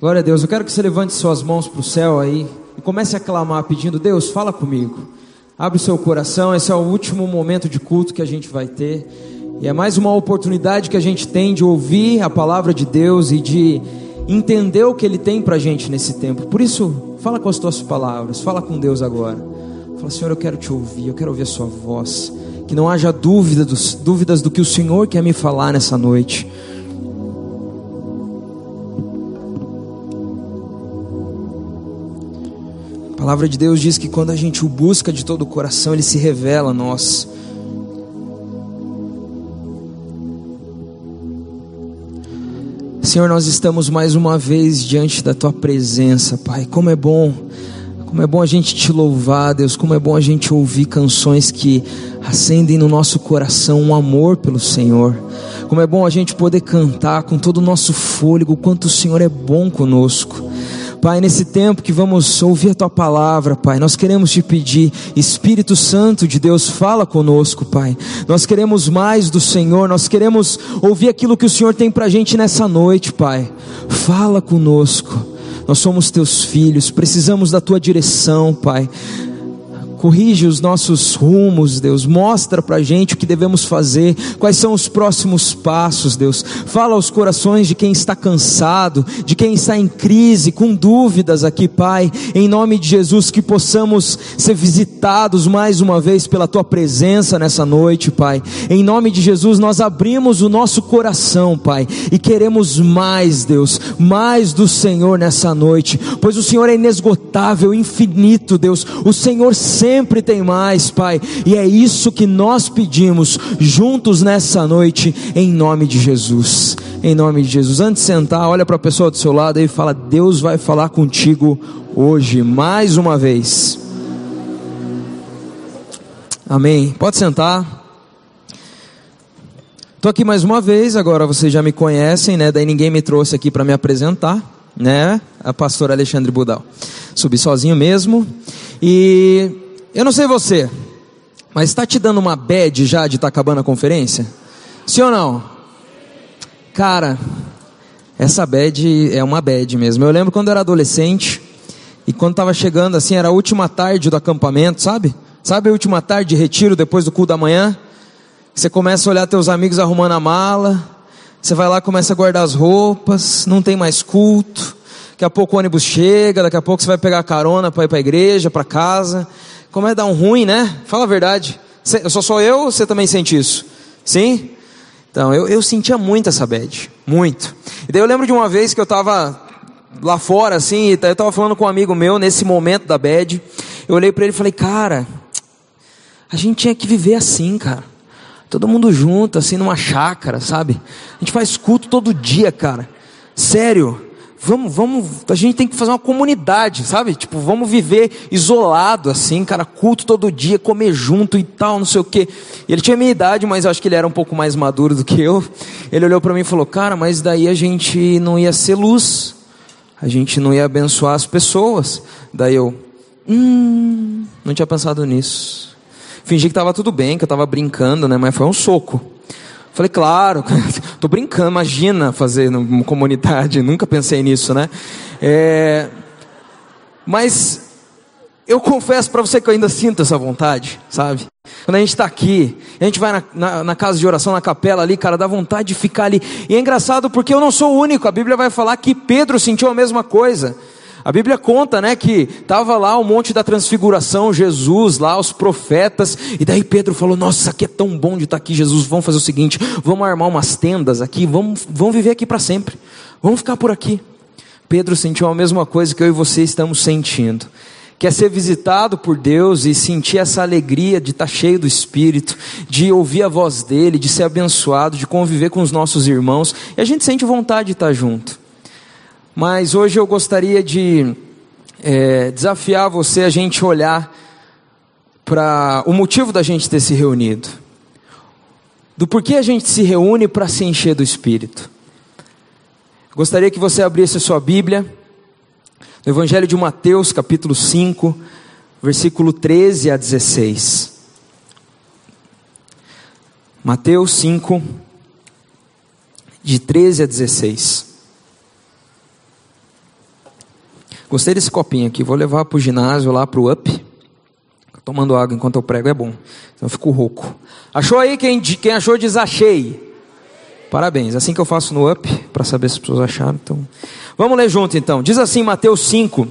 Glória a Deus. Eu quero que você levante suas mãos para o céu aí e comece a clamar pedindo: Deus, fala comigo. Abre seu coração. Esse é o último momento de culto que a gente vai ter. E é mais uma oportunidade que a gente tem de ouvir a palavra de Deus e de entender o que Ele tem para a gente nesse tempo. Por isso, fala com as tuas palavras. Fala com Deus agora. Fala, Senhor, eu quero te ouvir. Eu quero ouvir a Sua voz. Que não haja dúvida dos, dúvidas do que o Senhor quer me falar nessa noite. Palavra de Deus diz que quando a gente o busca de todo o coração, ele se revela a nós. Senhor, nós estamos mais uma vez diante da tua presença, Pai. Como é bom, como é bom a gente te louvar, Deus. Como é bom a gente ouvir canções que acendem no nosso coração um amor pelo Senhor. Como é bom a gente poder cantar com todo o nosso fôlego, quanto o Senhor é bom conosco. Pai, nesse tempo que vamos ouvir a tua palavra, Pai, nós queremos te pedir, Espírito Santo de Deus, fala conosco, Pai. Nós queremos mais do Senhor, nós queremos ouvir aquilo que o Senhor tem para a gente nessa noite, Pai. Fala conosco. Nós somos teus filhos, precisamos da tua direção, Pai corrige os nossos rumos, Deus, mostra para a gente o que devemos fazer, quais são os próximos passos, Deus. Fala aos corações de quem está cansado, de quem está em crise, com dúvidas aqui, Pai, em nome de Jesus, que possamos ser visitados mais uma vez pela Tua presença nessa noite, Pai. Em nome de Jesus, nós abrimos o nosso coração, Pai, e queremos mais, Deus, mais do Senhor nessa noite, pois o Senhor é inesgotável, infinito, Deus. O Senhor sempre sempre tem mais, Pai. E é isso que nós pedimos juntos nessa noite, em nome de Jesus. Em nome de Jesus. Antes de sentar, olha para a pessoa do seu lado e fala: Deus vai falar contigo hoje, mais uma vez. Amém. Pode sentar. Estou aqui mais uma vez, agora vocês já me conhecem, né? Daí ninguém me trouxe aqui para me apresentar, né? A pastora Alexandre Budal. Subi sozinho mesmo. E eu não sei você, mas está te dando uma bad já de estar tá acabando a conferência? Sim ou não? Cara, essa bad é uma bad mesmo. Eu lembro quando eu era adolescente e quando estava chegando assim, era a última tarde do acampamento, sabe? Sabe a última tarde de retiro depois do culto da manhã? Você começa a olhar teus amigos arrumando a mala, você vai lá, começa a guardar as roupas, não tem mais culto. Daqui a pouco o ônibus chega, daqui a pouco você vai pegar carona para ir para a igreja, para casa. Como é dar um ruim, né? Fala a verdade. Eu só sou eu ou você também sente isso? Sim? Então, eu, eu sentia muito essa bad. Muito. E daí eu lembro de uma vez que eu estava lá fora, assim, eu estava falando com um amigo meu nesse momento da bad. Eu olhei para ele e falei, cara, a gente tinha que viver assim, cara. Todo mundo junto, assim, numa chácara, sabe? A gente faz culto todo dia, cara. Sério vamos, vamos, a gente tem que fazer uma comunidade, sabe? Tipo, vamos viver isolado, assim, cara, culto todo dia, comer junto e tal, não sei o quê. E ele tinha minha idade, mas eu acho que ele era um pouco mais maduro do que eu. Ele olhou para mim e falou, cara, mas daí a gente não ia ser luz, a gente não ia abençoar as pessoas. Daí eu, hum, não tinha pensado nisso. Fingi que estava tudo bem, que eu estava brincando, né? Mas foi um soco. Falei, claro, tô brincando, imagina fazer numa comunidade, nunca pensei nisso, né? É, mas eu confesso para você que eu ainda sinto essa vontade, sabe? Quando a gente está aqui, a gente vai na, na, na, casa de oração, na capela ali, cara, dá vontade de ficar ali. E é engraçado porque eu não sou o único, a Bíblia vai falar que Pedro sentiu a mesma coisa. A Bíblia conta, né, que estava lá o monte da transfiguração, Jesus lá, os profetas, e daí Pedro falou: Nossa, aqui é tão bom de estar tá aqui, Jesus. Vamos fazer o seguinte: vamos armar umas tendas aqui, vamos, vamos viver aqui para sempre, vamos ficar por aqui. Pedro sentiu a mesma coisa que eu e você estamos sentindo que é ser visitado por Deus e sentir essa alegria de estar tá cheio do Espírito, de ouvir a voz dele, de ser abençoado, de conviver com os nossos irmãos, e a gente sente vontade de estar tá junto. Mas hoje eu gostaria de é, desafiar você a gente olhar para o motivo da gente ter se reunido, do porquê a gente se reúne para se encher do Espírito. Gostaria que você abrisse a sua Bíblia, no Evangelho de Mateus, capítulo 5, versículo 13 a 16. Mateus 5, de 13 a 16. Gostei desse copinho aqui, vou levar para o ginásio lá para o UP. Tomando água enquanto eu prego é bom, então eu fico rouco. Achou aí? Quem, quem achou diz achei. Parabéns, assim que eu faço no UP, para saber se as pessoas acharam. Então, vamos ler junto então. Diz assim Mateus 5,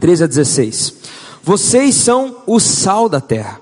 13 a 16: Vocês são o sal da terra,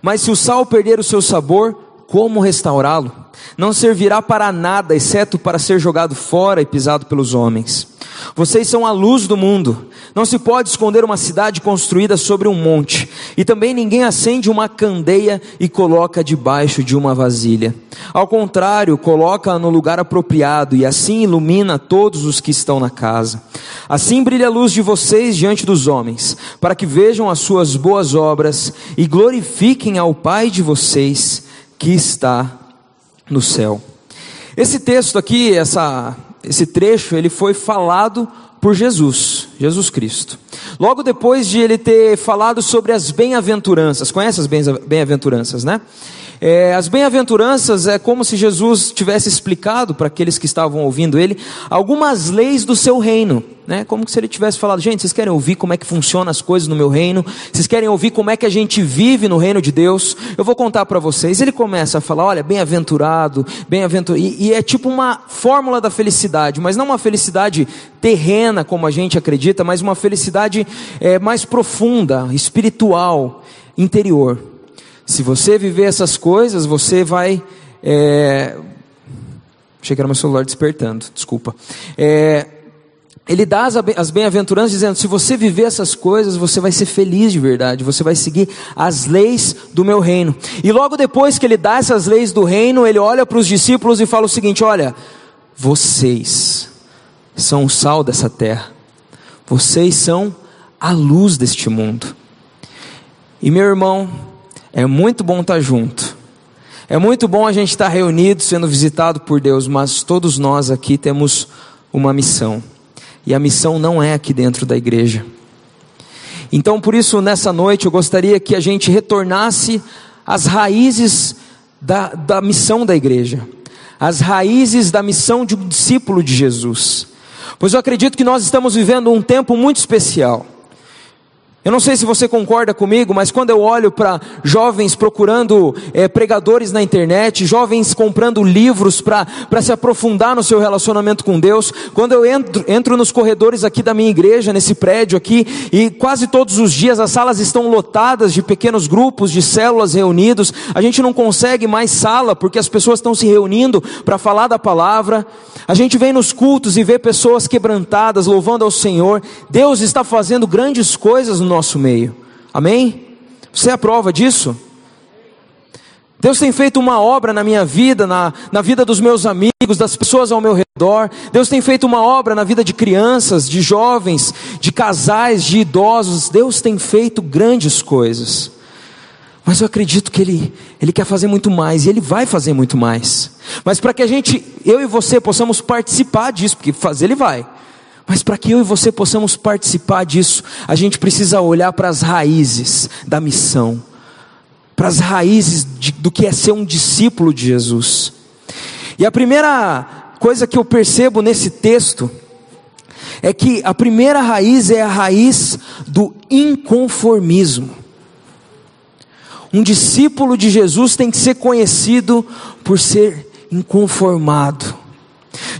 mas se o sal perder o seu sabor, como restaurá-lo? Não servirá para nada, exceto para ser jogado fora e pisado pelos homens. Vocês são a luz do mundo. Não se pode esconder uma cidade construída sobre um monte. E também ninguém acende uma candeia e coloca debaixo de uma vasilha. Ao contrário, coloca-a no lugar apropriado e assim ilumina todos os que estão na casa. Assim brilha a luz de vocês diante dos homens, para que vejam as suas boas obras e glorifiquem ao Pai de vocês que está no céu. Esse texto aqui, essa esse trecho, ele foi falado por Jesus, Jesus Cristo. Logo depois de ele ter falado sobre as bem-aventuranças, conhece as bem-aventuranças, né? É, as bem-aventuranças é como se Jesus tivesse explicado para aqueles que estavam ouvindo ele algumas leis do seu reino, né? Como se ele tivesse falado, gente, vocês querem ouvir como é que funcionam as coisas no meu reino? Vocês querem ouvir como é que a gente vive no reino de Deus? Eu vou contar para vocês. Ele começa a falar, olha, bem-aventurado, bem-aventurado, e, e é tipo uma fórmula da felicidade, mas não uma felicidade terrena como a gente acredita, mas uma felicidade é, mais profunda, espiritual, interior. Se você viver essas coisas, você vai. É... Achei que era meu celular despertando, desculpa. É... Ele dá as bem-aventuranças dizendo: se você viver essas coisas, você vai ser feliz de verdade, você vai seguir as leis do meu reino. E logo depois que ele dá essas leis do reino, ele olha para os discípulos e fala o seguinte: olha, vocês são o sal dessa terra, vocês são a luz deste mundo. E meu irmão, é muito bom estar junto. É muito bom a gente estar reunido, sendo visitado por Deus, mas todos nós aqui temos uma missão. E a missão não é aqui dentro da igreja. Então, por isso, nessa noite, eu gostaria que a gente retornasse às raízes da, da missão da igreja, às raízes da missão de um discípulo de Jesus. Pois eu acredito que nós estamos vivendo um tempo muito especial. Eu não sei se você concorda comigo, mas quando eu olho para jovens procurando é, pregadores na internet, jovens comprando livros para se aprofundar no seu relacionamento com Deus, quando eu entro, entro nos corredores aqui da minha igreja, nesse prédio aqui, e quase todos os dias as salas estão lotadas de pequenos grupos, de células reunidos, a gente não consegue mais sala porque as pessoas estão se reunindo para falar da palavra, a gente vem nos cultos e vê pessoas quebrantadas, louvando ao Senhor, Deus está fazendo grandes coisas no nosso meio. Amém? Você é a prova disso? Deus tem feito uma obra na minha vida, na, na vida dos meus amigos, das pessoas ao meu redor. Deus tem feito uma obra na vida de crianças, de jovens, de casais, de idosos. Deus tem feito grandes coisas. Mas eu acredito que Ele, Ele quer fazer muito mais, e Ele vai fazer muito mais. Mas para que a gente, eu e você, possamos participar disso, porque fazer Ele vai. Mas para que eu e você possamos participar disso, a gente precisa olhar para as raízes da missão, para as raízes de, do que é ser um discípulo de Jesus. E a primeira coisa que eu percebo nesse texto é que a primeira raiz é a raiz do inconformismo. Um discípulo de Jesus tem que ser conhecido por ser inconformado.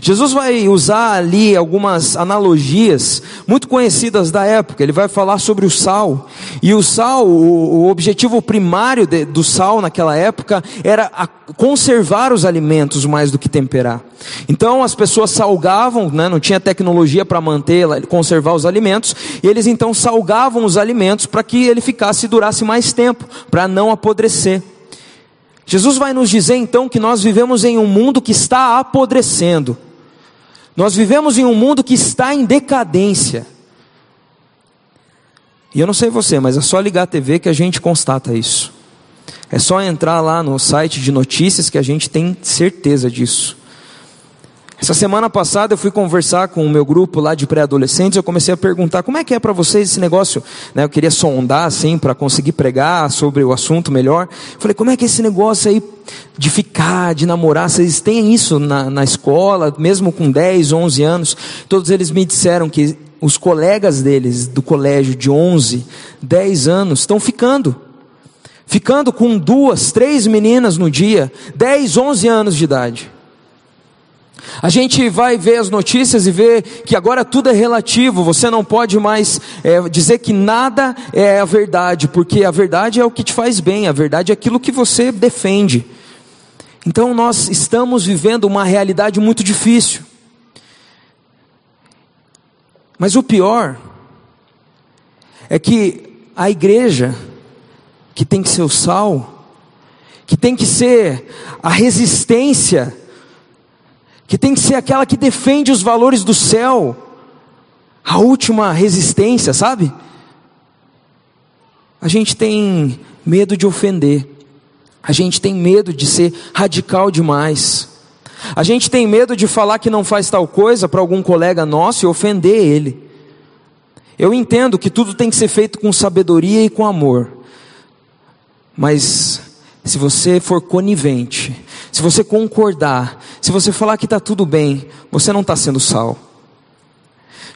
Jesus vai usar ali algumas analogias muito conhecidas da época. Ele vai falar sobre o sal. E o sal, o, o objetivo primário de, do sal naquela época era conservar os alimentos mais do que temperar. Então as pessoas salgavam, né, não tinha tecnologia para manter, conservar os alimentos, e eles então salgavam os alimentos para que ele ficasse e durasse mais tempo, para não apodrecer. Jesus vai nos dizer então que nós vivemos em um mundo que está apodrecendo. Nós vivemos em um mundo que está em decadência. E eu não sei você, mas é só ligar a TV que a gente constata isso. É só entrar lá no site de notícias que a gente tem certeza disso. Essa semana passada eu fui conversar com o meu grupo lá de pré-adolescentes, eu comecei a perguntar como é que é para vocês esse negócio, né? Eu queria sondar assim para conseguir pregar sobre o assunto melhor. Falei, como é que é esse negócio aí de ficar, de namorar, vocês têm isso na, na escola, mesmo com 10, 11 anos? Todos eles me disseram que os colegas deles do colégio de 11, 10 anos estão ficando. Ficando com duas, três meninas no dia, 10, 11 anos de idade. A gente vai ver as notícias e ver que agora tudo é relativo, você não pode mais é, dizer que nada é a verdade, porque a verdade é o que te faz bem, a verdade é aquilo que você defende. Então nós estamos vivendo uma realidade muito difícil. Mas o pior é que a igreja, que tem que ser o sal, que tem que ser a resistência, que tem que ser aquela que defende os valores do céu, a última resistência, sabe? A gente tem medo de ofender, a gente tem medo de ser radical demais, a gente tem medo de falar que não faz tal coisa para algum colega nosso e ofender ele. Eu entendo que tudo tem que ser feito com sabedoria e com amor, mas se você for conivente, se você concordar, se você falar que está tudo bem, você não está sendo sal.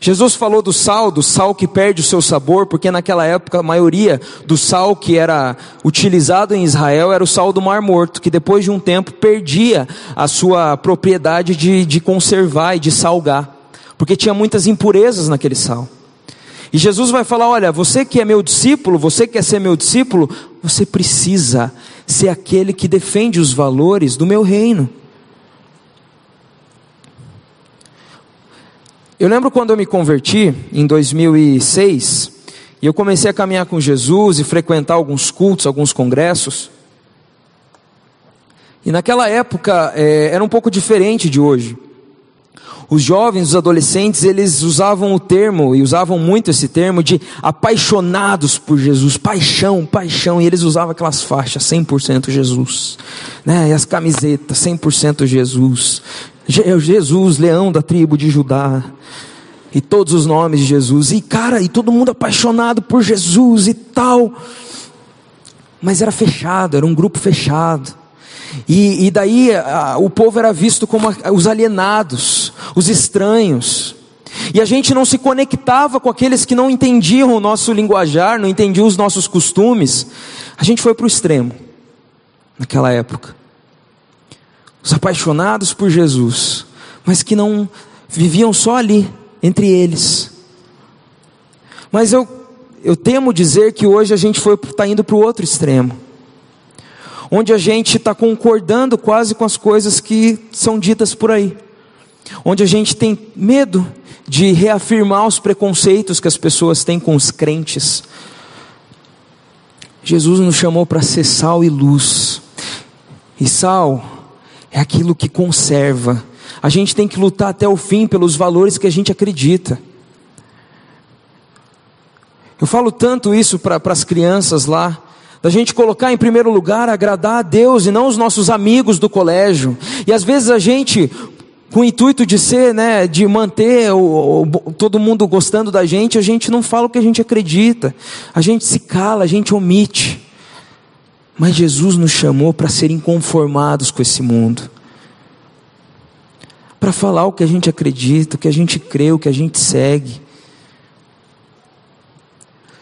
Jesus falou do sal, do sal que perde o seu sabor, porque naquela época a maioria do sal que era utilizado em Israel era o sal do Mar Morto, que depois de um tempo perdia a sua propriedade de, de conservar e de salgar, porque tinha muitas impurezas naquele sal. E Jesus vai falar: olha, você que é meu discípulo, você que quer ser meu discípulo, você precisa ser aquele que defende os valores do meu reino. Eu lembro quando eu me converti, em 2006, e eu comecei a caminhar com Jesus e frequentar alguns cultos, alguns congressos. E naquela época é, era um pouco diferente de hoje. Os jovens, os adolescentes, eles usavam o termo, e usavam muito esse termo, de apaixonados por Jesus, paixão, paixão, e eles usavam aquelas faixas, 100% Jesus, né? e as camisetas, 100% Jesus, Jesus, leão da tribo de Judá, e todos os nomes de Jesus, e cara, e todo mundo apaixonado por Jesus e tal, mas era fechado, era um grupo fechado, e, e daí a, o povo era visto como a, os alienados, os estranhos. E a gente não se conectava com aqueles que não entendiam o nosso linguajar, não entendiam os nossos costumes. A gente foi para o extremo, naquela época. Os apaixonados por Jesus, mas que não viviam só ali, entre eles. Mas eu, eu temo dizer que hoje a gente está indo para o outro extremo onde a gente está concordando quase com as coisas que são ditas por aí, onde a gente tem medo de reafirmar os preconceitos que as pessoas têm com os crentes. Jesus nos chamou para ser sal e luz, e sal é aquilo que conserva. A gente tem que lutar até o fim pelos valores que a gente acredita. Eu falo tanto isso para as crianças lá, da gente colocar em primeiro lugar agradar a Deus e não os nossos amigos do colégio. E às vezes a gente, com o intuito de ser, né, de manter o, o, todo mundo gostando da gente, a gente não fala o que a gente acredita, a gente se cala, a gente omite. Mas Jesus nos chamou para ser inconformados com esse mundo, para falar o que a gente acredita, o que a gente crê, o que a gente segue.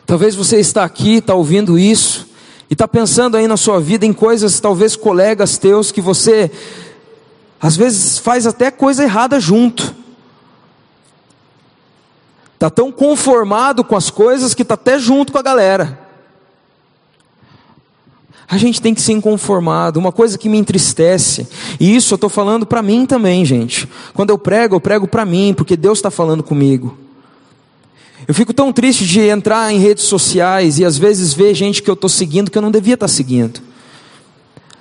Talvez você está aqui, está ouvindo isso, e está pensando aí na sua vida em coisas, talvez colegas teus, que você às vezes faz até coisa errada junto. Está tão conformado com as coisas que está até junto com a galera. A gente tem que ser inconformado. Uma coisa que me entristece, e isso eu estou falando para mim também, gente. Quando eu prego, eu prego para mim, porque Deus está falando comigo. Eu fico tão triste de entrar em redes sociais e às vezes ver gente que eu estou seguindo que eu não devia estar tá seguindo.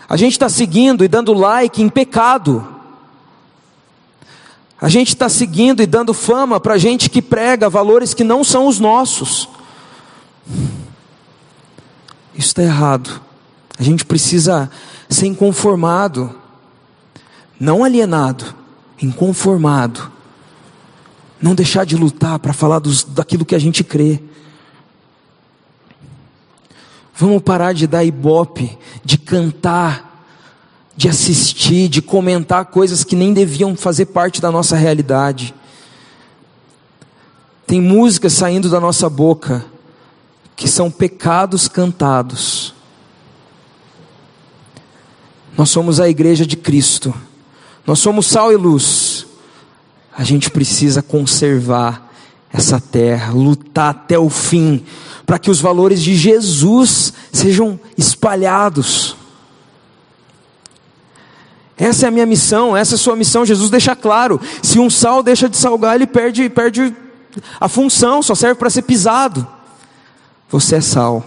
A gente está seguindo e dando like em pecado. A gente está seguindo e dando fama para gente que prega valores que não são os nossos. Isso está errado. A gente precisa ser inconformado, não alienado, inconformado não deixar de lutar para falar dos, daquilo que a gente crê. Vamos parar de dar ibope, de cantar, de assistir, de comentar coisas que nem deviam fazer parte da nossa realidade. tem músicas saindo da nossa boca que são pecados cantados. Nós somos a igreja de Cristo, nós somos sal e luz. A gente precisa conservar essa terra, lutar até o fim, para que os valores de Jesus sejam espalhados. Essa é a minha missão, essa é a sua missão. Jesus deixa claro: se um sal deixa de salgar, ele perde, perde a função, só serve para ser pisado. Você é sal,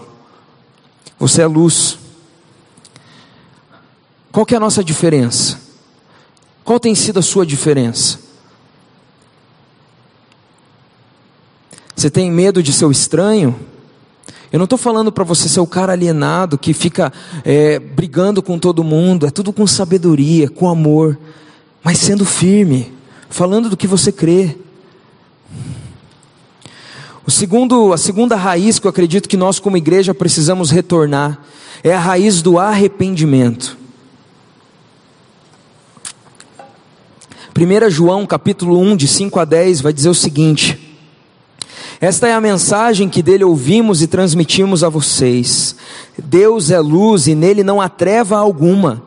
você é luz. Qual que é a nossa diferença? Qual tem sido a sua diferença? Você tem medo de ser o estranho? Eu não estou falando para você ser o cara alienado que fica é, brigando com todo mundo, é tudo com sabedoria, com amor, mas sendo firme, falando do que você crê. O segundo, a segunda raiz que eu acredito que nós como igreja precisamos retornar é a raiz do arrependimento. 1 João capítulo 1, de 5 a 10, vai dizer o seguinte: esta é a mensagem que dele ouvimos e transmitimos a vocês. Deus é luz e nele não há treva alguma.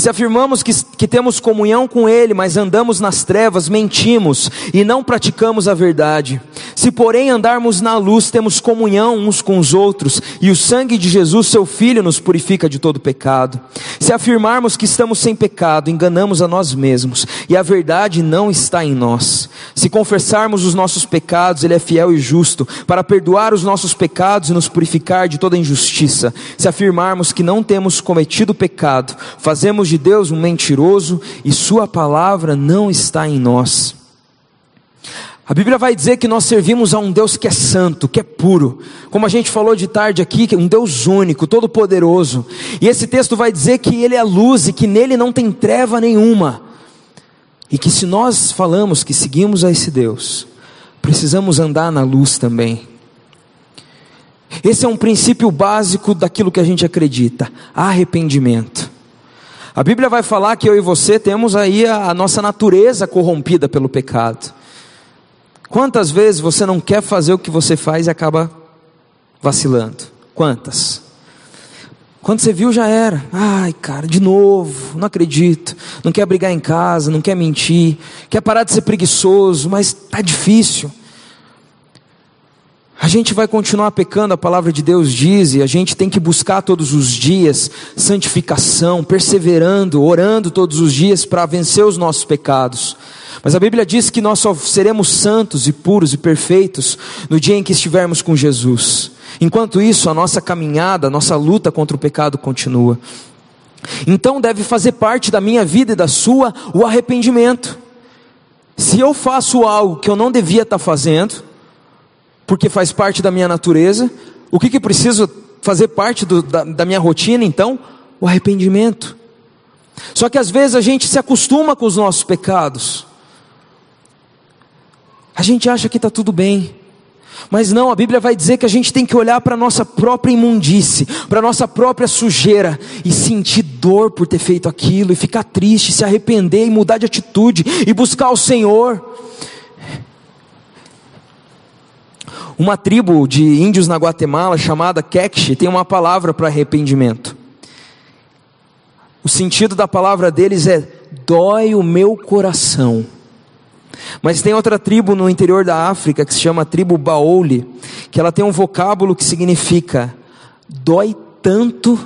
Se afirmamos que, que temos comunhão com Ele, mas andamos nas trevas, mentimos e não praticamos a verdade. Se, porém, andarmos na luz, temos comunhão uns com os outros, e o sangue de Jesus, seu Filho, nos purifica de todo pecado. Se afirmarmos que estamos sem pecado, enganamos a nós mesmos, e a verdade não está em nós. Se confessarmos os nossos pecados, Ele é fiel e justo, para perdoar os nossos pecados e nos purificar de toda injustiça. Se afirmarmos que não temos cometido pecado, fazemos de Deus um mentiroso e Sua palavra não está em nós. A Bíblia vai dizer que nós servimos a um Deus que é santo, que é puro. Como a gente falou de tarde aqui, que é um Deus único, todo-poderoso. E esse texto vai dizer que Ele é luz e que nele não tem treva nenhuma. E que se nós falamos que seguimos a esse Deus, precisamos andar na luz também. Esse é um princípio básico daquilo que a gente acredita: arrependimento. A Bíblia vai falar que eu e você temos aí a, a nossa natureza corrompida pelo pecado. Quantas vezes você não quer fazer o que você faz e acaba vacilando? Quantas? Quando você viu já era. Ai, cara, de novo, não acredito. Não quer brigar em casa, não quer mentir, quer parar de ser preguiçoso, mas tá difícil. A gente vai continuar pecando, a palavra de Deus diz, e a gente tem que buscar todos os dias santificação, perseverando, orando todos os dias para vencer os nossos pecados. Mas a Bíblia diz que nós só seremos santos e puros e perfeitos no dia em que estivermos com Jesus. Enquanto isso, a nossa caminhada, a nossa luta contra o pecado continua. Então deve fazer parte da minha vida e da sua o arrependimento. Se eu faço algo que eu não devia estar fazendo, porque faz parte da minha natureza. O que, que preciso fazer parte do, da, da minha rotina, então? O arrependimento. Só que às vezes a gente se acostuma com os nossos pecados. A gente acha que está tudo bem. Mas não, a Bíblia vai dizer que a gente tem que olhar para a nossa própria imundície, para a nossa própria sujeira, e sentir dor por ter feito aquilo, e ficar triste, se arrepender e mudar de atitude, e buscar o Senhor. Uma tribo de índios na Guatemala chamada Queche tem uma palavra para arrependimento. O sentido da palavra deles é dói o meu coração. Mas tem outra tribo no interior da África que se chama tribo Baoli, que ela tem um vocábulo que significa dói tanto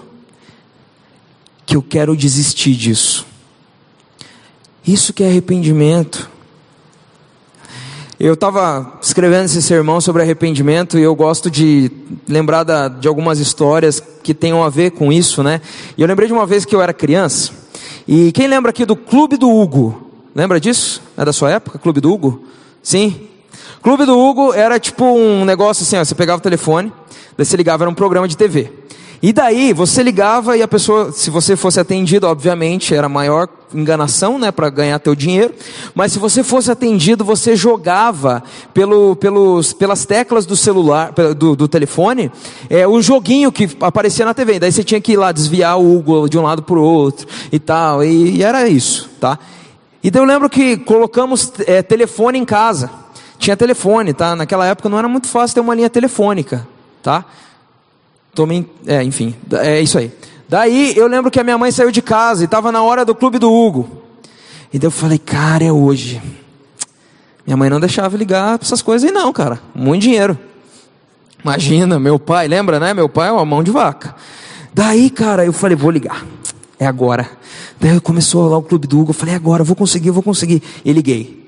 que eu quero desistir disso. Isso que é arrependimento. Eu estava escrevendo esse sermão sobre arrependimento e eu gosto de lembrar da, de algumas histórias que tenham a ver com isso, né? E eu lembrei de uma vez que eu era criança. E quem lembra aqui do Clube do Hugo? Lembra disso? É da sua época? Clube do Hugo? Sim? Clube do Hugo era tipo um negócio assim, ó, você pegava o telefone, daí você ligava, era um programa de TV. E daí você ligava e a pessoa, se você fosse atendido, obviamente era maior enganação, né, para ganhar teu dinheiro. Mas se você fosse atendido, você jogava pelo, pelos, pelas teclas do celular, do, do telefone, é, o joguinho que aparecia na TV. Daí você tinha que ir lá desviar o Google de um lado para o outro e tal. E, e, era isso, tá? E daí eu lembro que colocamos é, telefone em casa. tinha telefone, tá? Naquela época não era muito fácil ter uma linha telefônica, tá? Tomei, é, enfim, é isso aí. Daí eu lembro que a minha mãe saiu de casa e estava na hora do clube do Hugo. E daí eu falei, cara, é hoje. Minha mãe não deixava ligar para essas coisas aí não, cara. Muito dinheiro. Imagina, meu pai, lembra, né? Meu pai é uma mão de vaca. Daí, cara, eu falei, vou ligar. É agora. Daí começou lá o clube do Hugo. Eu falei, é agora, vou conseguir, vou conseguir. E liguei.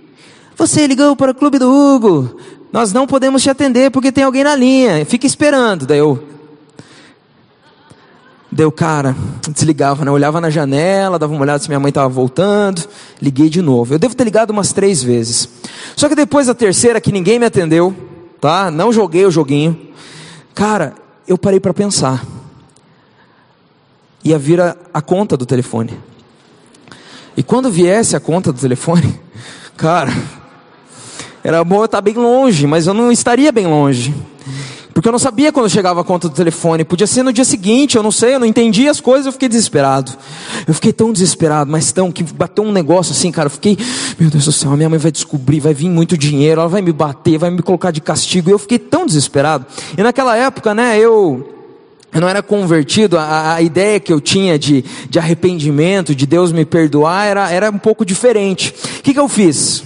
Você ligou para o clube do Hugo. Nós não podemos te atender porque tem alguém na linha. Fica esperando. Daí eu. Deu cara, desligava, né? olhava na janela, dava uma olhada se minha mãe estava voltando, liguei de novo. Eu devo ter ligado umas três vezes. Só que depois da terceira, que ninguém me atendeu, tá? Não joguei o joguinho. Cara, eu parei para pensar. Ia vir a, a conta do telefone. E quando viesse a conta do telefone, cara, era bom eu estar bem longe, mas eu não estaria bem longe. Porque eu não sabia quando chegava a conta do telefone. Podia ser no dia seguinte, eu não sei, eu não entendi as coisas, eu fiquei desesperado. Eu fiquei tão desesperado, mas tão que bateu um negócio assim, cara. Eu fiquei, meu Deus do céu, minha mãe vai descobrir, vai vir muito dinheiro, ela vai me bater, vai me colocar de castigo. Eu fiquei tão desesperado. E naquela época, né, eu eu não era convertido, a, a, ideia que eu tinha de, de arrependimento, de Deus me perdoar, era, era um pouco diferente. O que, que eu fiz?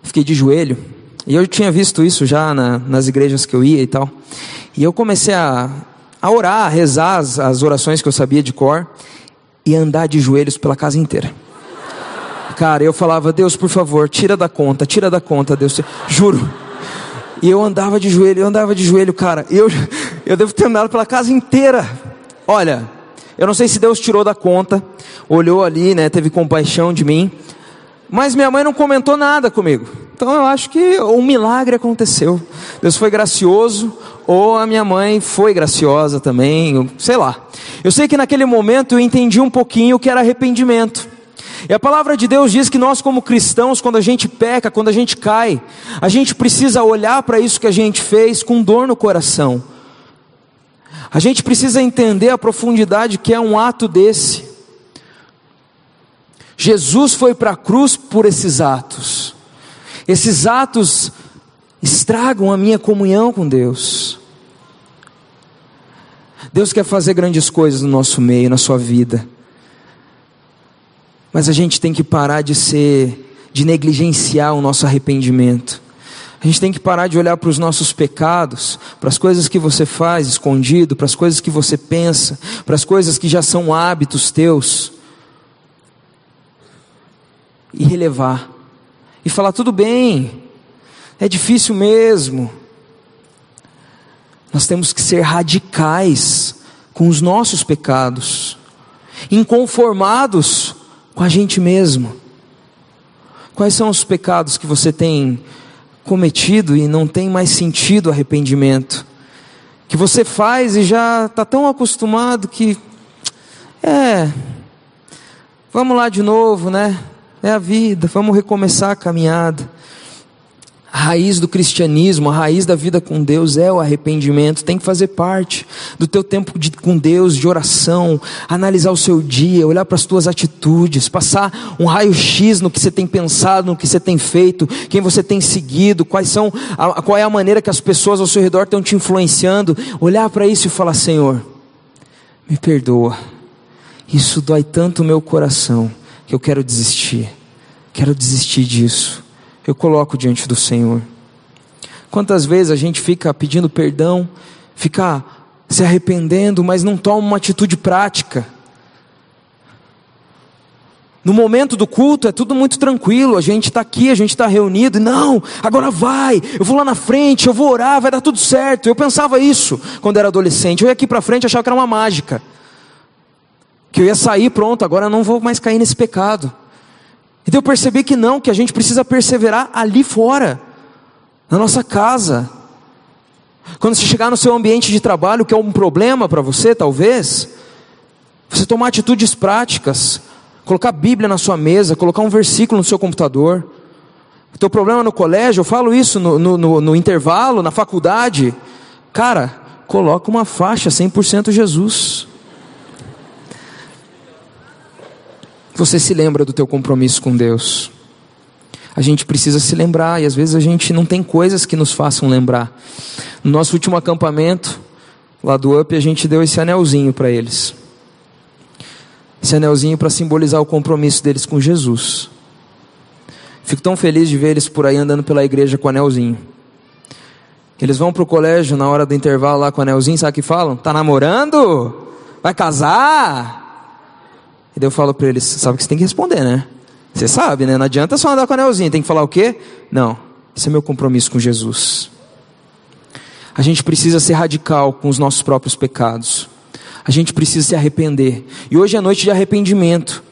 Fiquei de joelho e eu tinha visto isso já na, nas igrejas que eu ia e tal. E eu comecei a, a orar, a rezar as, as orações que eu sabia de cor e andar de joelhos pela casa inteira. Cara, eu falava, Deus, por favor, tira da conta, tira da conta, Deus, juro. E eu andava de joelho, eu andava de joelho, cara. Eu, eu devo ter andado pela casa inteira. Olha, eu não sei se Deus tirou da conta, olhou ali, né, teve compaixão de mim. Mas minha mãe não comentou nada comigo. Então eu acho que um milagre aconteceu. Deus foi gracioso, ou a minha mãe foi graciosa também, sei lá. Eu sei que naquele momento eu entendi um pouquinho o que era arrependimento. E a palavra de Deus diz que nós, como cristãos, quando a gente peca, quando a gente cai, a gente precisa olhar para isso que a gente fez com dor no coração. A gente precisa entender a profundidade que é um ato desse. Jesus foi para a cruz por esses atos. Esses atos estragam a minha comunhão com Deus. Deus quer fazer grandes coisas no nosso meio, na sua vida. Mas a gente tem que parar de ser, de negligenciar o nosso arrependimento. A gente tem que parar de olhar para os nossos pecados, para as coisas que você faz escondido, para as coisas que você pensa, para as coisas que já são hábitos teus, e relevar e falar: tudo bem, é difícil mesmo. Nós temos que ser radicais com os nossos pecados, inconformados com a gente mesmo. Quais são os pecados que você tem cometido e não tem mais sentido arrependimento? Que você faz e já está tão acostumado que, é, vamos lá de novo, né? É a vida, vamos recomeçar a caminhada. A raiz do cristianismo, a raiz da vida com Deus é o arrependimento, tem que fazer parte do teu tempo de, com Deus, de oração, analisar o seu dia, olhar para as tuas atitudes, passar um raio-x no que você tem pensado, no que você tem feito, quem você tem seguido, quais são, a, qual é a maneira que as pessoas ao seu redor estão te influenciando, olhar para isso e falar: Senhor, me perdoa, isso dói tanto o meu coração que eu quero desistir, quero desistir disso. Eu coloco diante do Senhor. Quantas vezes a gente fica pedindo perdão, fica se arrependendo, mas não toma uma atitude prática. No momento do culto é tudo muito tranquilo, a gente está aqui, a gente está reunido, não, agora vai, eu vou lá na frente, eu vou orar, vai dar tudo certo. Eu pensava isso quando era adolescente, eu ia aqui para frente achava que era uma mágica que eu ia sair, pronto, agora não vou mais cair nesse pecado. Então eu percebi que não, que a gente precisa perseverar ali fora, na nossa casa. Quando você chegar no seu ambiente de trabalho, que é um problema para você, talvez, você tomar atitudes práticas, colocar a Bíblia na sua mesa, colocar um versículo no seu computador. O teu problema no colégio, eu falo isso no, no, no, no intervalo, na faculdade. Cara, coloca uma faixa 100% Jesus. Você se lembra do teu compromisso com Deus. a gente precisa se lembrar, e às vezes a gente não tem coisas que nos façam lembrar. No nosso último acampamento, lá do UP, a gente deu esse anelzinho para eles. Esse anelzinho para simbolizar o compromisso deles com Jesus. Fico tão feliz de ver eles por aí andando pela igreja com o anelzinho. Eles vão para o colégio na hora do intervalo lá com o anelzinho, sabe o que falam? Tá namorando? Vai casar? E daí eu falo para eles: sabe que você tem que responder, né? Você sabe, né? Não adianta só andar com anelzinho, tem que falar o quê? Não, esse é meu compromisso com Jesus. A gente precisa ser radical com os nossos próprios pecados. A gente precisa se arrepender. E hoje é noite de arrependimento.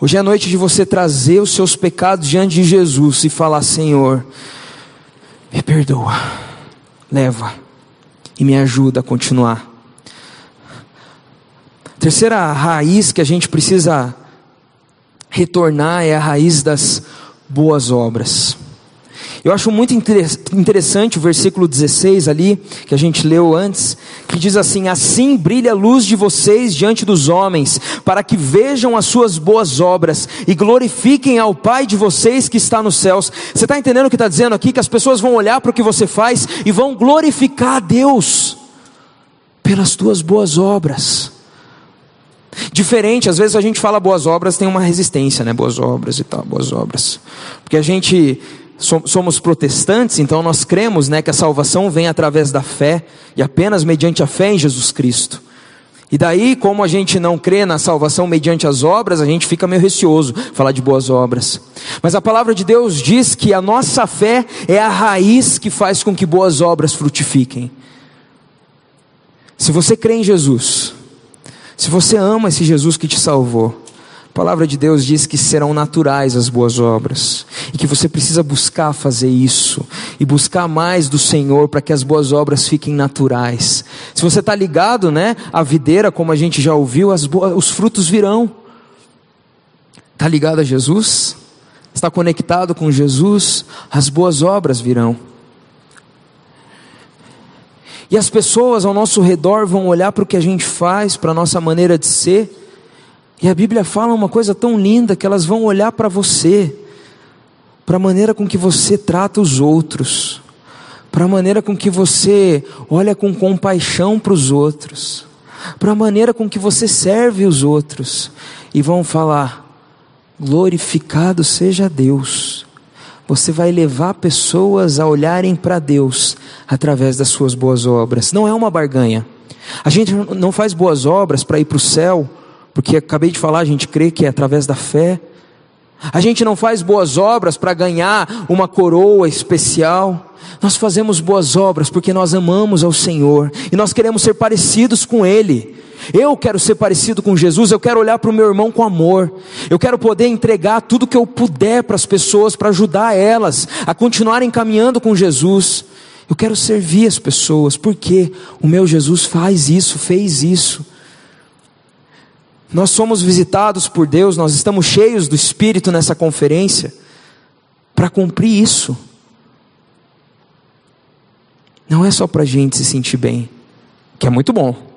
Hoje é noite de você trazer os seus pecados diante de Jesus e falar: Senhor, me perdoa, leva e me ajuda a continuar. Terceira raiz que a gente precisa retornar é a raiz das boas obras. Eu acho muito interessante o versículo 16 ali, que a gente leu antes, que diz assim: Assim brilha a luz de vocês diante dos homens, para que vejam as suas boas obras e glorifiquem ao Pai de vocês que está nos céus. Você está entendendo o que está dizendo aqui? Que as pessoas vão olhar para o que você faz e vão glorificar a Deus pelas tuas boas obras. Diferente, às vezes a gente fala boas obras, tem uma resistência, né? Boas obras e tal, boas obras. Porque a gente somos protestantes, então nós cremos né, que a salvação vem através da fé e apenas mediante a fé em Jesus Cristo. E daí, como a gente não crê na salvação mediante as obras, a gente fica meio receoso falar de boas obras. Mas a palavra de Deus diz que a nossa fé é a raiz que faz com que boas obras frutifiquem. Se você crê em Jesus, se você ama esse Jesus que te salvou, a palavra de Deus diz que serão naturais as boas obras e que você precisa buscar fazer isso e buscar mais do Senhor para que as boas obras fiquem naturais. Se você está ligado, né, à videira, como a gente já ouviu, boas, os frutos virão. Está ligado a Jesus? Está conectado com Jesus? As boas obras virão. E as pessoas ao nosso redor vão olhar para o que a gente faz, para a nossa maneira de ser e a Bíblia fala uma coisa tão linda que elas vão olhar para você, para a maneira com que você trata os outros, para a maneira com que você olha com compaixão para os outros, para a maneira com que você serve os outros, e vão falar: glorificado seja Deus. Você vai levar pessoas a olharem para Deus através das suas boas obras. Não é uma barganha. A gente não faz boas obras para ir para o céu porque acabei de falar, a gente crê que é através da fé. A gente não faz boas obras para ganhar uma coroa especial. Nós fazemos boas obras porque nós amamos ao Senhor e nós queremos ser parecidos com Ele. Eu quero ser parecido com Jesus, eu quero olhar para o meu irmão com amor, eu quero poder entregar tudo que eu puder para as pessoas, para ajudar elas a continuarem caminhando com Jesus. Eu quero servir as pessoas, porque o meu Jesus faz isso, fez isso. Nós somos visitados por Deus, nós estamos cheios do Espírito nessa conferência para cumprir isso. Não é só para a gente se sentir bem, que é muito bom,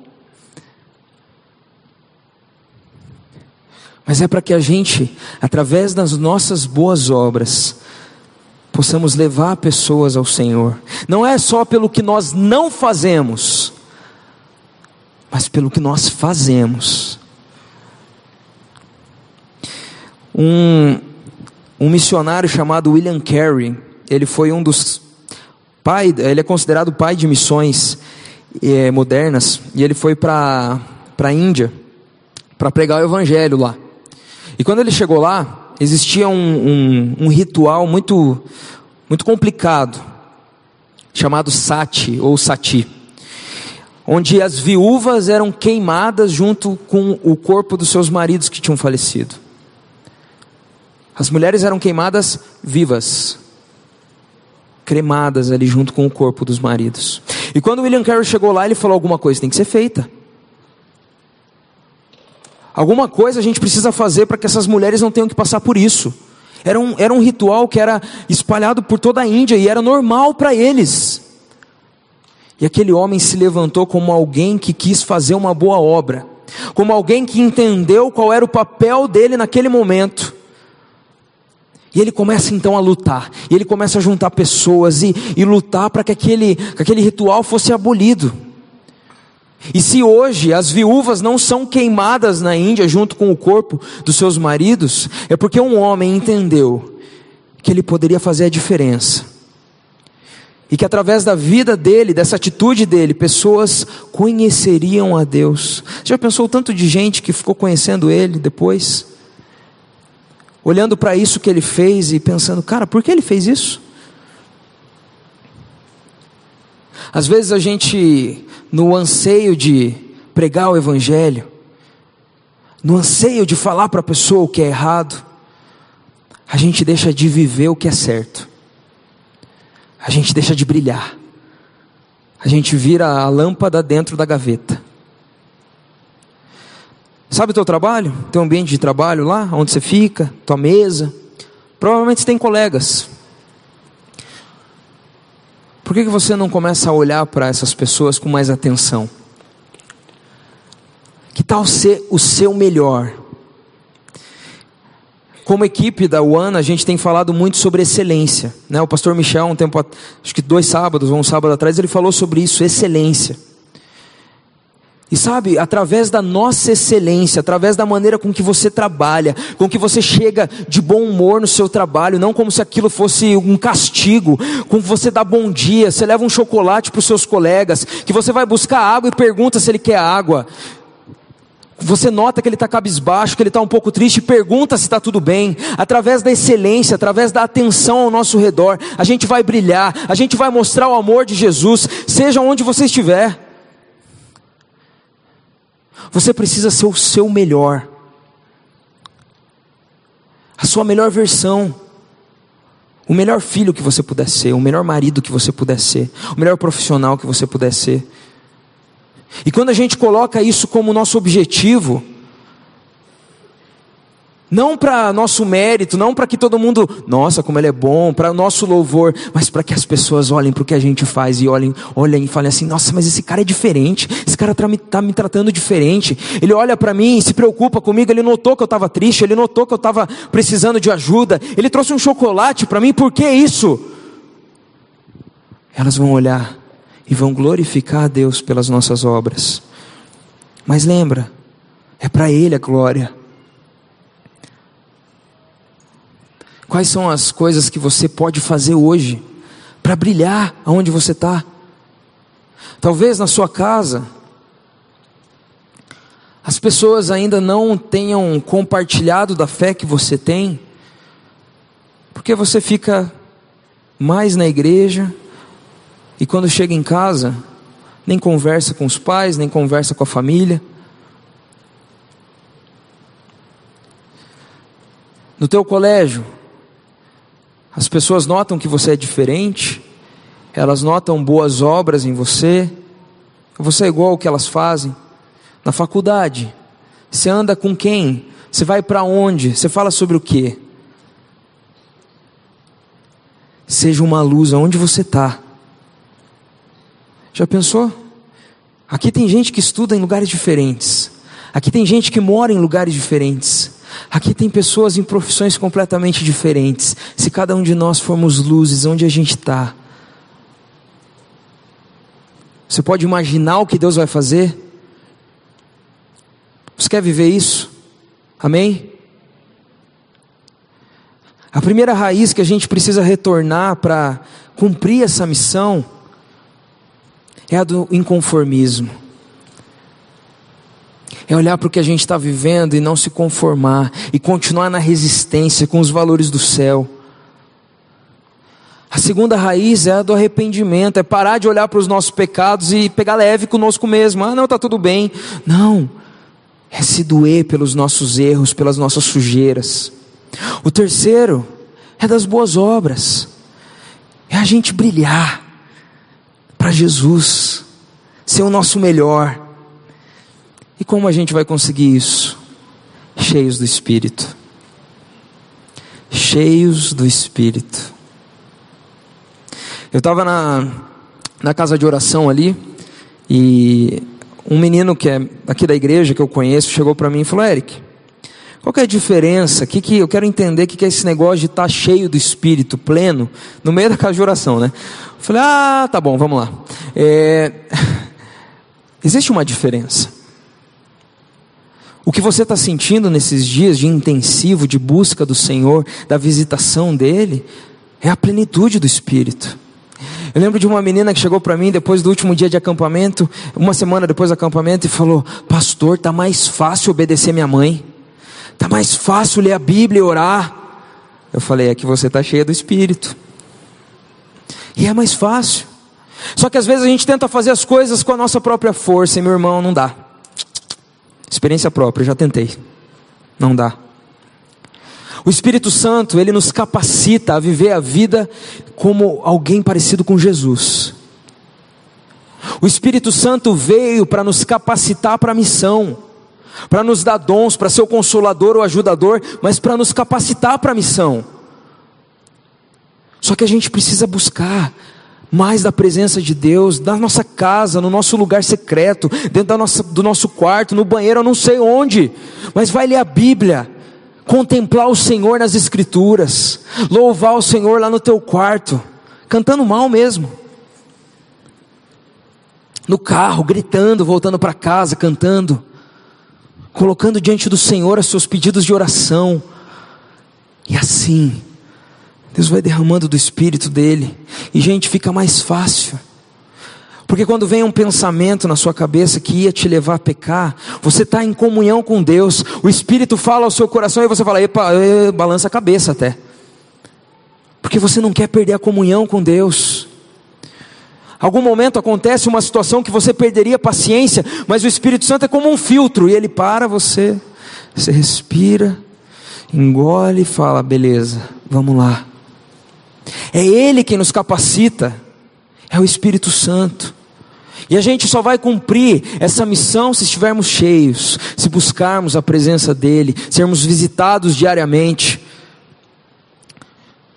mas é para que a gente, através das nossas boas obras, possamos levar pessoas ao Senhor. Não é só pelo que nós não fazemos, mas pelo que nós fazemos. Um, um missionário chamado William Carey, ele foi um dos pai, ele é considerado pai de missões é, modernas e ele foi para a Índia para pregar o evangelho lá. E quando ele chegou lá, existia um, um, um ritual muito muito complicado chamado sati ou sati, onde as viúvas eram queimadas junto com o corpo dos seus maridos que tinham falecido. As mulheres eram queimadas vivas, cremadas ali junto com o corpo dos maridos. E quando William Carey chegou lá, ele falou: alguma coisa tem que ser feita. Alguma coisa a gente precisa fazer para que essas mulheres não tenham que passar por isso. Era um, era um ritual que era espalhado por toda a Índia e era normal para eles. E aquele homem se levantou como alguém que quis fazer uma boa obra, como alguém que entendeu qual era o papel dele naquele momento E ele começa então a lutar, e ele começa a juntar pessoas e, e lutar para que aquele, que aquele ritual fosse abolido. E se hoje as viúvas não são queimadas na Índia junto com o corpo dos seus maridos, é porque um homem entendeu que ele poderia fazer a diferença. E que através da vida dele, dessa atitude dele, pessoas conheceriam a Deus. Já pensou tanto de gente que ficou conhecendo ele depois? olhando para isso que ele fez e pensando, cara, por que ele fez isso? Às vezes a gente, no anseio de pregar o Evangelho, no anseio de falar para a pessoa o que é errado, a gente deixa de viver o que é certo, a gente deixa de brilhar, a gente vira a lâmpada dentro da gaveta. Sabe o teu trabalho? Teu ambiente de trabalho lá, onde você fica, tua mesa. Provavelmente você tem colegas. Por que, que você não começa a olhar para essas pessoas com mais atenção? Que tal ser o seu melhor? Como equipe da UAN, a gente tem falado muito sobre excelência. Né? O pastor Michel, um tempo, acho que dois sábados ou um sábado atrás, ele falou sobre isso, excelência. E sabe, através da nossa excelência, através da maneira com que você trabalha, com que você chega de bom humor no seu trabalho, não como se aquilo fosse um castigo, com que você dá bom dia, você leva um chocolate para os seus colegas, que você vai buscar água e pergunta se ele quer água. Você nota que ele está cabisbaixo, que ele está um pouco triste, pergunta se está tudo bem. Através da excelência, através da atenção ao nosso redor, a gente vai brilhar, a gente vai mostrar o amor de Jesus, seja onde você estiver. Você precisa ser o seu melhor, a sua melhor versão, o melhor filho que você puder ser, o melhor marido que você puder ser, o melhor profissional que você puder ser. E quando a gente coloca isso como nosso objetivo, não para nosso mérito, não para que todo mundo, nossa, como ele é bom, para nosso louvor, mas para que as pessoas olhem para o que a gente faz e olhem, olhem e falem assim: nossa, mas esse cara é diferente, esse cara está me, tá me tratando diferente. Ele olha para mim, se preocupa comigo, ele notou que eu estava triste, ele notou que eu estava precisando de ajuda, ele trouxe um chocolate para mim, por que isso? Elas vão olhar e vão glorificar a Deus pelas nossas obras. Mas lembra, é para Ele a glória. Quais são as coisas que você pode fazer hoje para brilhar aonde você está? Talvez na sua casa, as pessoas ainda não tenham compartilhado da fé que você tem, porque você fica mais na igreja e quando chega em casa, nem conversa com os pais, nem conversa com a família. No teu colégio, as pessoas notam que você é diferente, elas notam boas obras em você, você é igual ao que elas fazem. Na faculdade, você anda com quem? Você vai para onde? Você fala sobre o quê? Seja uma luz aonde você está. Já pensou? Aqui tem gente que estuda em lugares diferentes. Aqui tem gente que mora em lugares diferentes. Aqui tem pessoas em profissões completamente diferentes. Se cada um de nós formos luzes, onde a gente está? Você pode imaginar o que Deus vai fazer? Você quer viver isso? Amém? A primeira raiz que a gente precisa retornar para cumprir essa missão é a do inconformismo é olhar para o que a gente está vivendo e não se conformar, e continuar na resistência com os valores do céu. A segunda raiz é a do arrependimento, é parar de olhar para os nossos pecados e pegar leve conosco mesmo. Ah, não, está tudo bem. Não, é se doer pelos nossos erros, pelas nossas sujeiras. O terceiro é das boas obras, é a gente brilhar para Jesus, ser o nosso melhor. E como a gente vai conseguir isso? Cheios do Espírito. Cheios do Espírito. Eu estava na, na casa de oração ali e um menino que é aqui da igreja que eu conheço chegou para mim e falou: Eric, Qual é a diferença? Que que, eu quero entender o que, que é esse negócio de estar tá cheio do Espírito, pleno, no meio da casa de oração, né? Eu falei, ah, tá bom, vamos lá. É... Existe uma diferença. O que você está sentindo nesses dias de intensivo, de busca do Senhor, da visitação dEle, é a plenitude do Espírito. Eu lembro de uma menina que chegou para mim depois do último dia de acampamento, uma semana depois do acampamento, e falou: Pastor, tá mais fácil obedecer minha mãe, tá mais fácil ler a Bíblia e orar. Eu falei: É que você está cheia do Espírito, e é mais fácil. Só que às vezes a gente tenta fazer as coisas com a nossa própria força, e meu irmão, não dá. Experiência própria, já tentei, não dá. O Espírito Santo, ele nos capacita a viver a vida como alguém parecido com Jesus. O Espírito Santo veio para nos capacitar para a missão, para nos dar dons, para ser o consolador ou ajudador, mas para nos capacitar para a missão. Só que a gente precisa buscar mais da presença de Deus, na nossa casa, no nosso lugar secreto, dentro da nossa, do nosso quarto, no banheiro, eu não sei onde, mas vai ler a Bíblia, contemplar o Senhor nas Escrituras, louvar o Senhor lá no teu quarto, cantando mal mesmo, no carro, gritando, voltando para casa, cantando, colocando diante do Senhor os seus pedidos de oração, e assim, Deus vai derramando do Espírito dele, e gente, fica mais fácil. Porque quando vem um pensamento na sua cabeça que ia te levar a pecar, você está em comunhão com Deus, o Espírito fala ao seu coração e você fala, epa, balança a cabeça até. Porque você não quer perder a comunhão com Deus. Algum momento acontece uma situação que você perderia paciência, mas o Espírito Santo é como um filtro, e ele para você, você respira, engole e fala: beleza, vamos lá. É Ele quem nos capacita, é o Espírito Santo. E a gente só vai cumprir essa missão se estivermos cheios, se buscarmos a presença dEle, sermos visitados diariamente.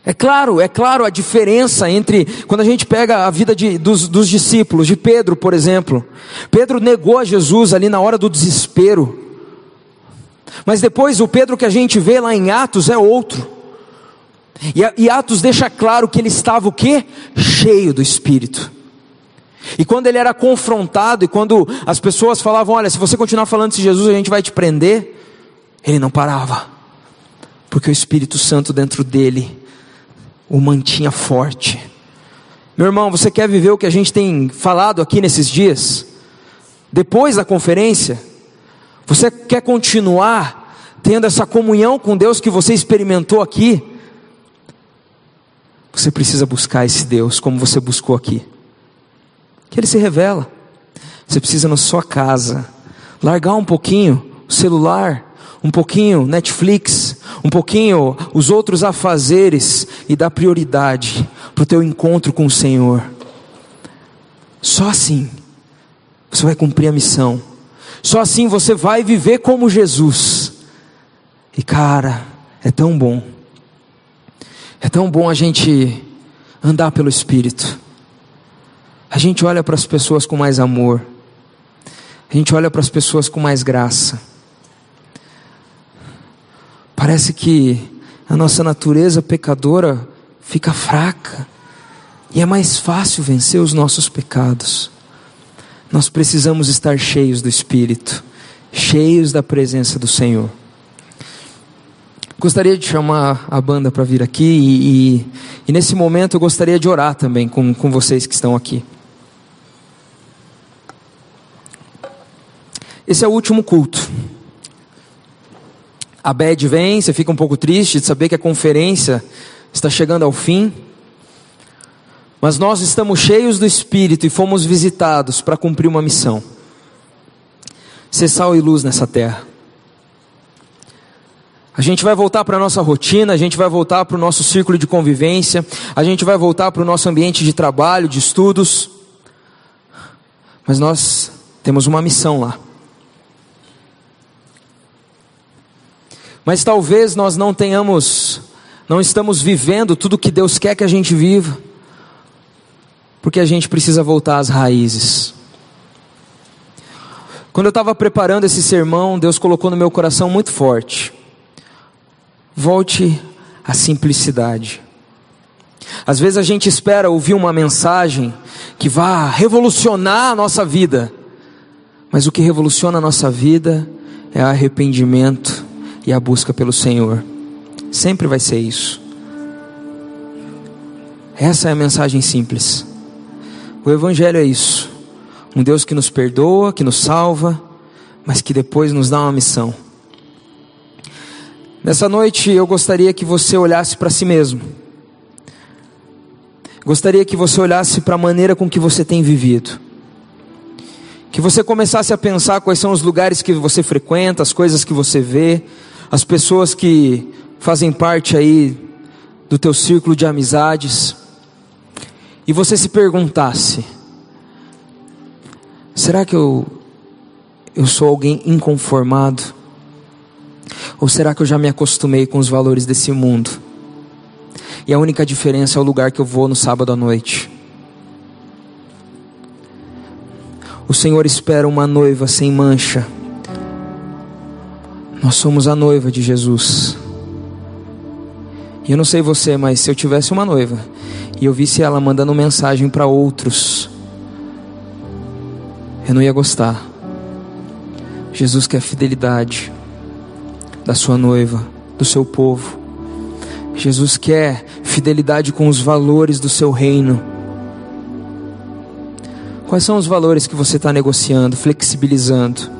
É claro, é claro a diferença entre quando a gente pega a vida de, dos, dos discípulos, de Pedro, por exemplo. Pedro negou a Jesus ali na hora do desespero. Mas depois o Pedro que a gente vê lá em Atos é outro. E, Atos deixa claro que ele estava o quê? Cheio do Espírito. E quando ele era confrontado, e quando as pessoas falavam: Olha, se você continuar falando de Jesus, a gente vai te prender. Ele não parava, porque o Espírito Santo dentro dele o mantinha forte. Meu irmão, você quer viver o que a gente tem falado aqui nesses dias? Depois da conferência, você quer continuar tendo essa comunhão com Deus que você experimentou aqui? Você precisa buscar esse Deus como você buscou aqui que ele se revela. Você precisa na sua casa largar um pouquinho o celular, um pouquinho Netflix, um pouquinho os outros afazeres e dar prioridade para o teu encontro com o Senhor. Só assim você vai cumprir a missão. Só assim você vai viver como Jesus. E cara, é tão bom. É tão bom a gente andar pelo Espírito. A gente olha para as pessoas com mais amor. A gente olha para as pessoas com mais graça. Parece que a nossa natureza pecadora fica fraca. E é mais fácil vencer os nossos pecados. Nós precisamos estar cheios do Espírito, cheios da presença do Senhor. Gostaria de chamar a banda para vir aqui e, e, e, nesse momento eu gostaria de orar também com, com vocês que estão aqui. Esse é o último culto. A bad vem, você fica um pouco triste de saber que a conferência está chegando ao fim. Mas nós estamos cheios do Espírito e fomos visitados para cumprir uma missão. Ser sal e luz nessa terra. A gente vai voltar para a nossa rotina, a gente vai voltar para o nosso círculo de convivência, a gente vai voltar para o nosso ambiente de trabalho, de estudos. Mas nós temos uma missão lá. Mas talvez nós não tenhamos, não estamos vivendo tudo que Deus quer que a gente viva, porque a gente precisa voltar às raízes. Quando eu estava preparando esse sermão, Deus colocou no meu coração muito forte. Volte à simplicidade. Às vezes a gente espera ouvir uma mensagem que vá revolucionar a nossa vida, mas o que revoluciona a nossa vida é arrependimento e a busca pelo Senhor. Sempre vai ser isso. Essa é a mensagem simples. O Evangelho é isso. Um Deus que nos perdoa, que nos salva, mas que depois nos dá uma missão. Nessa noite eu gostaria que você olhasse para si mesmo. Gostaria que você olhasse para a maneira com que você tem vivido. Que você começasse a pensar quais são os lugares que você frequenta, as coisas que você vê, as pessoas que fazem parte aí do teu círculo de amizades. E você se perguntasse: será que eu eu sou alguém inconformado? Ou será que eu já me acostumei com os valores desse mundo? E a única diferença é o lugar que eu vou no sábado à noite. O Senhor espera uma noiva sem mancha. Nós somos a noiva de Jesus. E eu não sei você, mas se eu tivesse uma noiva e eu visse ela mandando mensagem para outros, eu não ia gostar. Jesus quer fidelidade da sua noiva, do seu povo. Jesus quer fidelidade com os valores do seu reino. Quais são os valores que você está negociando, flexibilizando?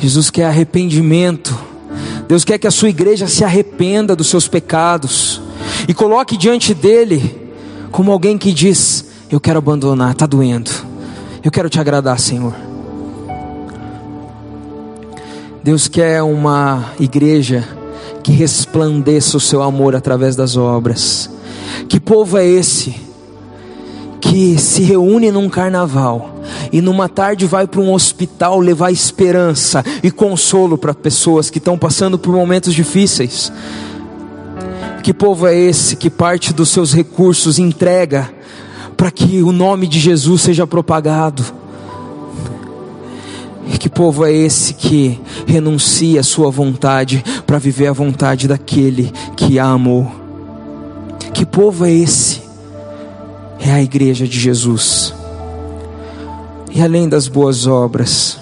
Jesus quer arrependimento. Deus quer que a sua igreja se arrependa dos seus pecados e coloque diante dele como alguém que diz: Eu quero abandonar, está doendo. Eu quero te agradar, Senhor. Deus quer uma igreja que resplandeça o seu amor através das obras. Que povo é esse que se reúne num carnaval e numa tarde vai para um hospital levar esperança e consolo para pessoas que estão passando por momentos difíceis? Que povo é esse que parte dos seus recursos entrega para que o nome de Jesus seja propagado? Que povo é esse que renuncia a sua vontade para viver a vontade daquele que a amou? Que povo é esse? É a igreja de Jesus. E além das boas obras,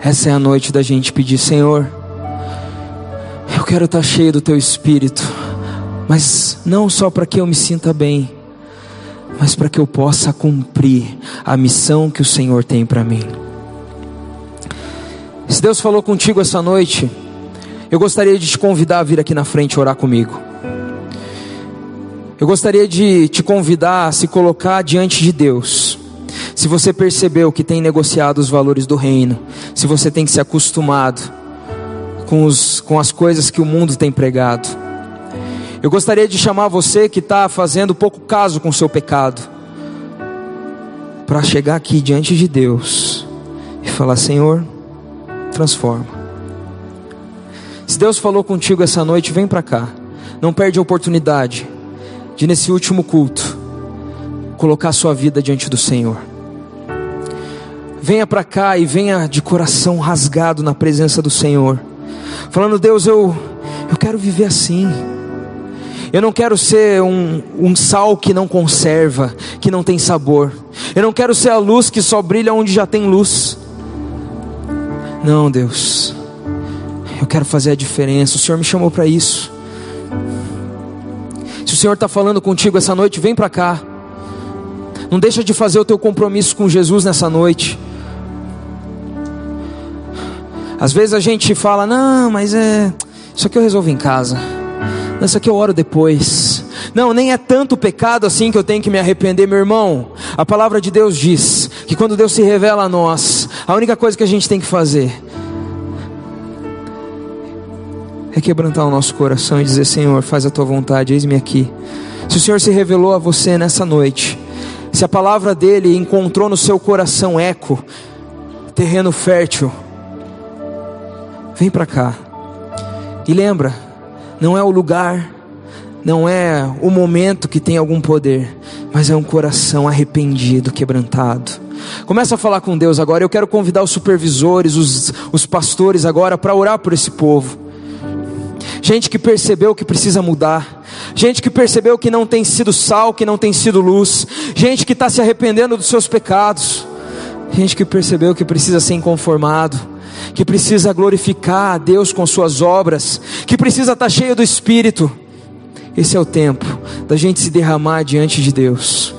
essa é a noite da gente pedir, Senhor, eu quero estar cheio do teu espírito, mas não só para que eu me sinta bem, mas para que eu possa cumprir a missão que o Senhor tem para mim. Se Deus falou contigo essa noite, eu gostaria de te convidar a vir aqui na frente orar comigo. Eu gostaria de te convidar a se colocar diante de Deus. Se você percebeu que tem negociado os valores do reino, se você tem se acostumado com, os, com as coisas que o mundo tem pregado, eu gostaria de chamar você que está fazendo pouco caso com o seu pecado, para chegar aqui diante de Deus e falar: Senhor, transforma. Se Deus falou contigo essa noite, vem para cá. Não perde a oportunidade de, nesse último culto, colocar sua vida diante do Senhor. Venha para cá e venha de coração rasgado na presença do Senhor, falando: Deus, eu, eu quero viver assim. Eu não quero ser um, um sal que não conserva, que não tem sabor. Eu não quero ser a luz que só brilha onde já tem luz. Não, Deus. Eu quero fazer a diferença. O Senhor me chamou para isso. Se o Senhor está falando contigo essa noite, vem para cá. Não deixa de fazer o teu compromisso com Jesus nessa noite. Às vezes a gente fala, não, mas é isso aqui eu resolvo em casa. Isso aqui eu oro depois. Não, nem é tanto pecado assim que eu tenho que me arrepender, meu irmão. A palavra de Deus diz que quando Deus se revela a nós, a única coisa que a gente tem que fazer é quebrantar o nosso coração e dizer: Senhor, faz a tua vontade, eis-me aqui. Se o Senhor se revelou a você nessa noite, se a palavra dele encontrou no seu coração eco, terreno fértil, vem para cá. E lembra, não é o lugar, não é o momento que tem algum poder, mas é um coração arrependido, quebrantado. Começa a falar com Deus agora. Eu quero convidar os supervisores, os, os pastores agora para orar por esse povo. Gente que percebeu que precisa mudar, gente que percebeu que não tem sido sal, que não tem sido luz, gente que está se arrependendo dos seus pecados, gente que percebeu que precisa ser inconformado, que precisa glorificar a Deus com suas obras, que precisa estar tá cheio do Espírito. Esse é o tempo da gente se derramar diante de Deus.